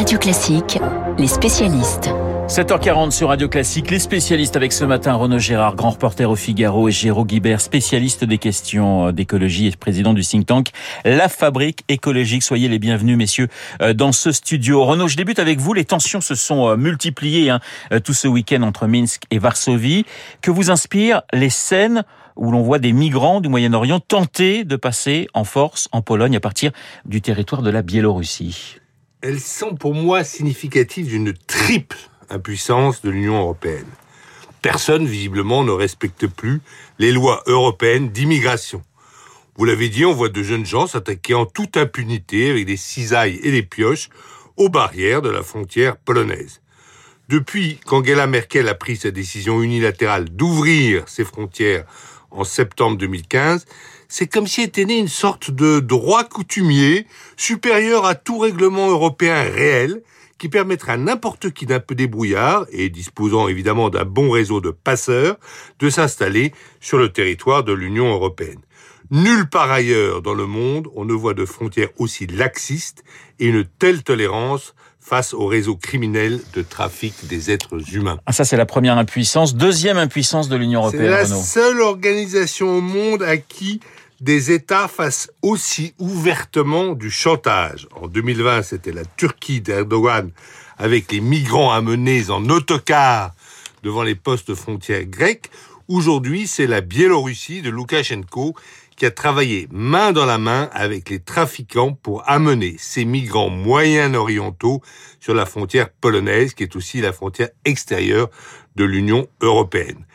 Radio Classique, les spécialistes. 7h40 sur Radio Classique, les spécialistes avec ce matin Renaud Gérard, grand reporter au Figaro et Géraud Guibert, spécialiste des questions euh, d'écologie et président du think tank La Fabrique écologique. Soyez les bienvenus messieurs euh, dans ce studio. Renaud, je débute avec vous. Les tensions se sont euh, multipliées hein, tout ce week-end entre Minsk et Varsovie. Que vous inspirent les scènes où l'on voit des migrants du Moyen-Orient tenter de passer en force en Pologne à partir du territoire de la Biélorussie? Elles sont pour moi significatives d'une triple impuissance de l'Union européenne. Personne, visiblement, ne respecte plus les lois européennes d'immigration. Vous l'avez dit, on voit de jeunes gens s'attaquer en toute impunité avec des cisailles et des pioches aux barrières de la frontière polonaise. Depuis qu'Angela Merkel a pris sa décision unilatérale d'ouvrir ses frontières en septembre 2015, c'est comme si était né une sorte de droit coutumier supérieur à tout règlement européen réel qui permettra à n'importe qui d'un peu débrouillard et disposant évidemment d'un bon réseau de passeurs de s'installer sur le territoire de l'Union européenne. Nulle part ailleurs dans le monde on ne voit de frontières aussi laxistes et une telle tolérance face au réseau criminel de trafic des êtres humains. Ah, ça, c'est la première impuissance. Deuxième impuissance de l'Union européenne. C'est la seule organisation au monde à qui des États fassent aussi ouvertement du chantage. En 2020, c'était la Turquie d'Erdogan avec les migrants amenés en autocar devant les postes frontières grecs. Aujourd'hui, c'est la Biélorussie de Loukachenko qui a travaillé main dans la main avec les trafiquants pour amener ces migrants moyen-orientaux sur la frontière polonaise, qui est aussi la frontière extérieure de l'Union européenne.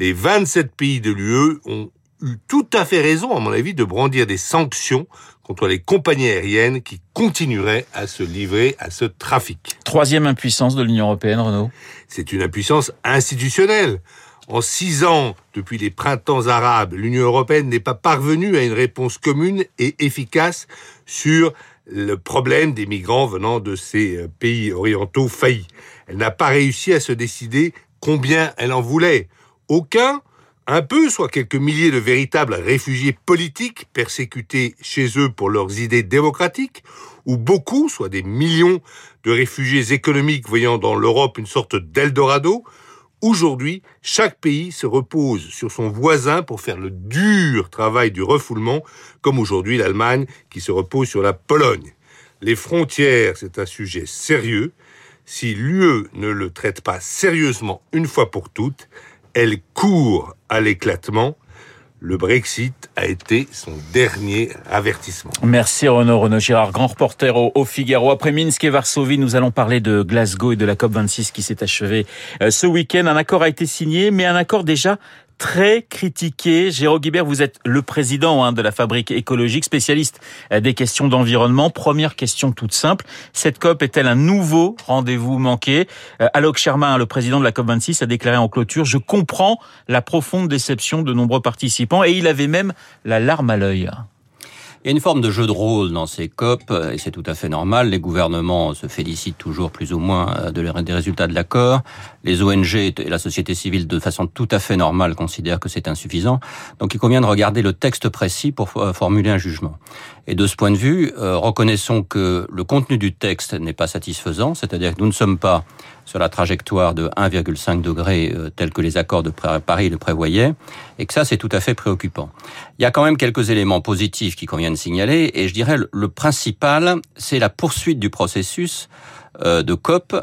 Les 27 pays de l'UE ont eu tout à fait raison, à mon avis, de brandir des sanctions contre les compagnies aériennes qui continueraient à se livrer à ce trafic. Troisième impuissance de l'Union européenne, Renaud? C'est une impuissance institutionnelle. En six ans, depuis les printemps arabes, l'Union européenne n'est pas parvenue à une réponse commune et efficace sur le problème des migrants venant de ces euh, pays orientaux faillis. Elle n'a pas réussi à se décider combien elle en voulait. Aucun, un peu, soit quelques milliers de véritables réfugiés politiques persécutés chez eux pour leurs idées démocratiques, ou beaucoup, soit des millions de réfugiés économiques voyant dans l'Europe une sorte d'Eldorado, Aujourd'hui, chaque pays se repose sur son voisin pour faire le dur travail du refoulement, comme aujourd'hui l'Allemagne qui se repose sur la Pologne. Les frontières, c'est un sujet sérieux. Si l'UE ne le traite pas sérieusement une fois pour toutes, elle court à l'éclatement le Brexit a été son dernier avertissement. Merci Renaud. Renaud Girard, grand reporter au, Figaro. Après Minsk et Varsovie, nous allons parler de Glasgow et de la COP26 qui s'est achevée euh, ce week-end. Un accord a été signé, mais un accord déjà très critiqué. Jérôme Guibert, vous êtes le président hein, de la fabrique écologique, spécialiste euh, des questions d'environnement. Première question toute simple. Cette COP est-elle un nouveau rendez-vous manqué? Euh, Alok Sharma, le président de la COP26, a déclaré en clôture, je comprends la profonde déception de nombreux participants et il avait même la larme à l'œil. Il y a une forme de jeu de rôle dans ces COP, et c'est tout à fait normal. Les gouvernements se félicitent toujours plus ou moins euh, des résultats de l'accord. Les ONG et la société civile, de façon tout à fait normale, considèrent que c'est insuffisant. Donc il convient de regarder le texte précis pour formuler un jugement. Et de ce point de vue, euh, reconnaissons que le contenu du texte n'est pas satisfaisant, c'est-à-dire que nous ne sommes pas sur la trajectoire de 1,5 degré euh, tel que les accords de Paris le prévoyaient, et que ça c'est tout à fait préoccupant. Il y a quand même quelques éléments positifs qui conviennent de signaler, et je dirais le principal, c'est la poursuite du processus euh, de COP.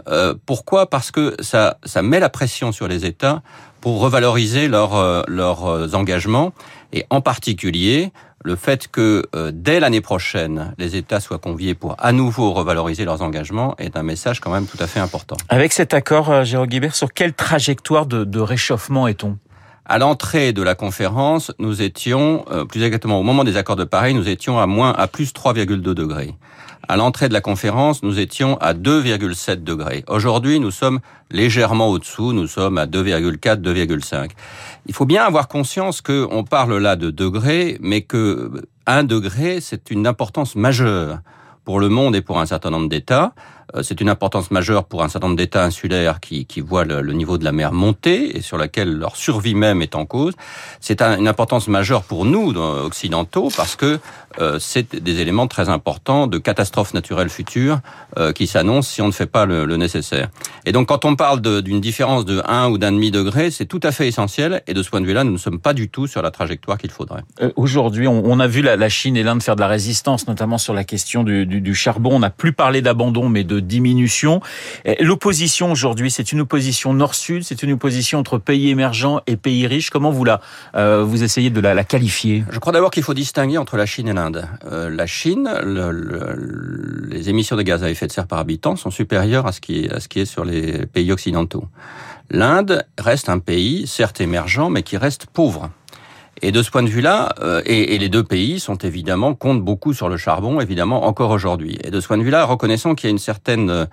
pourquoi? Parce que ça, ça met la pression sur les États pour revaloriser leurs leurs engagements, et en particulier le fait que euh, dès l'année prochaine, les États soient conviés pour à nouveau revaloriser leurs engagements est un message quand même tout à fait important. Avec cet accord, euh, Jérôme Guibert, sur quelle trajectoire de, de réchauffement est-on? À l'entrée de la conférence, nous étions, euh, plus exactement au moment des accords de Paris, nous étions à moins à plus 3,2 degrés. À l'entrée de la conférence, nous étions à 2,7 degrés. Aujourd'hui, nous sommes légèrement au-dessous, nous sommes à 2,4, 2,5. Il faut bien avoir conscience qu'on parle là de degrés, mais que un degré, c'est une importance majeure pour le monde et pour un certain nombre d'États. Euh, c'est une importance majeure pour un certain nombre d'États insulaires qui, voient le, niveau de la mer monter et sur laquelle leur survie même est en cause. C'est une importance majeure pour nous, occidentaux, parce que euh, c'est des éléments très importants de catastrophes naturelles futures euh, qui s'annoncent si on ne fait pas le, nécessaire. Et donc quand on parle d'une différence de 1 ou d'un demi degré, c'est tout à fait essentiel et de ce point de vue-là, nous ne sommes pas du tout sur la trajectoire qu'il faudrait. Aujourd'hui, on, a vu la, Chine et l'Inde faire de la résistance, notamment sur la question du, du charbon. On n'a plus parlé d'abandon, mais de diminution. L'opposition aujourd'hui, c'est une opposition nord-sud, c'est une opposition entre pays émergents et pays riches. Comment vous la, euh, vous essayez de la, qualifier? Je crois d'abord qu'il faut distinguer entre la Chine et l'Inde. Euh, la Chine, le, le, les émissions de gaz à effet de serre par habitant sont supérieures à ce qui est sur les pays occidentaux. L'Inde reste un pays, certes émergent, mais qui reste pauvre. Et de ce point de vue-là, euh, et, et, les deux pays sont évidemment comptent beaucoup sur le charbon, évidemment encore aujourd'hui. Et de ce point de vue-là, reconnaissons qu'il y a une certaine, euh,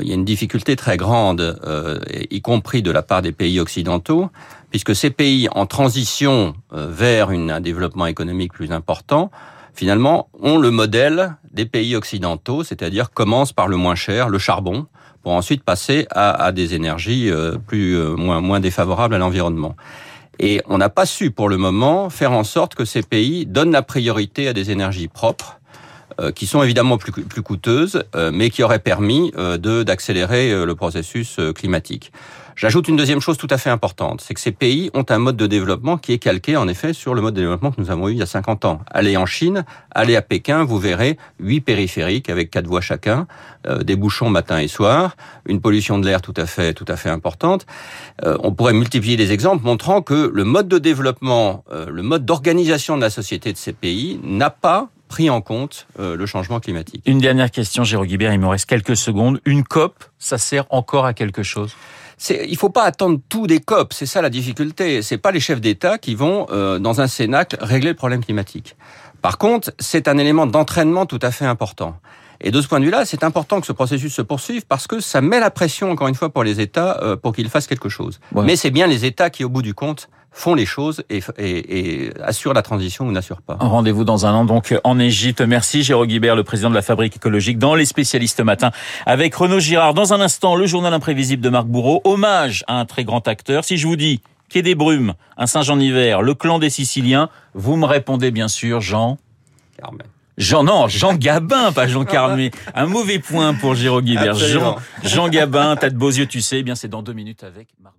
il y a une difficulté très grande, euh, y compris de la part des pays occidentaux, puisque ces pays en transition euh, vers une, un développement économique plus important, finalement, ont le modèle des pays occidentaux, c'est-à-dire commencent par le moins cher, le charbon, pour ensuite passer à, à des énergies euh, plus moins moins défavorables à l'environnement. Et on n'a pas su pour le moment faire en sorte que ces pays donnent la priorité à des énergies propres, euh, qui sont évidemment plus, plus coûteuses, euh, mais qui auraient permis euh, d'accélérer le processus climatique. J'ajoute une deuxième chose tout à fait importante, c'est que ces pays ont un mode de développement qui est calqué en effet sur le mode de développement que nous avons eu il y a 50 ans. Allez en Chine, allez à Pékin, vous verrez huit périphériques avec quatre voies chacun, euh, des bouchons matin et soir, une pollution de l'air tout à fait tout à fait importante. Euh, on pourrait multiplier les exemples montrant que le mode de développement, euh, le mode d'organisation de la société de ces pays n'a pas pris en compte euh, le changement climatique. Une dernière question, Jérôme Guibert, il me reste quelques secondes. Une COP, ça sert encore à quelque chose? Il faut pas attendre tout des COP, c'est ça la difficulté. C'est pas les chefs d'État qui vont euh, dans un cénacle régler le problème climatique. Par contre, c'est un élément d'entraînement tout à fait important. Et de ce point de vue-là, c'est important que ce processus se poursuive parce que ça met la pression, encore une fois, pour les États euh, pour qu'ils fassent quelque chose. Ouais. Mais c'est bien les États qui, au bout du compte, font les choses et, et, et assurent la transition ou n'assurent pas. Rendez-vous dans un an donc en Égypte. Merci Jérôme Guibert, le président de la Fabrique écologique, dans les spécialistes matin avec Renaud Girard. Dans un instant, le journal imprévisible de Marc Bourreau, hommage à un très grand acteur. Si je vous dis Quai des Brumes, un Saint-Jean hiver, le clan des Siciliens, vous me répondez bien sûr Jean Carmen. Jean, non, Jean Gabin, pas Jean Carmé. Un mauvais point pour Jérôme Guibert. Jean, Jean Gabin, t'as de beaux yeux, tu sais. Eh bien, c'est dans deux minutes avec Marc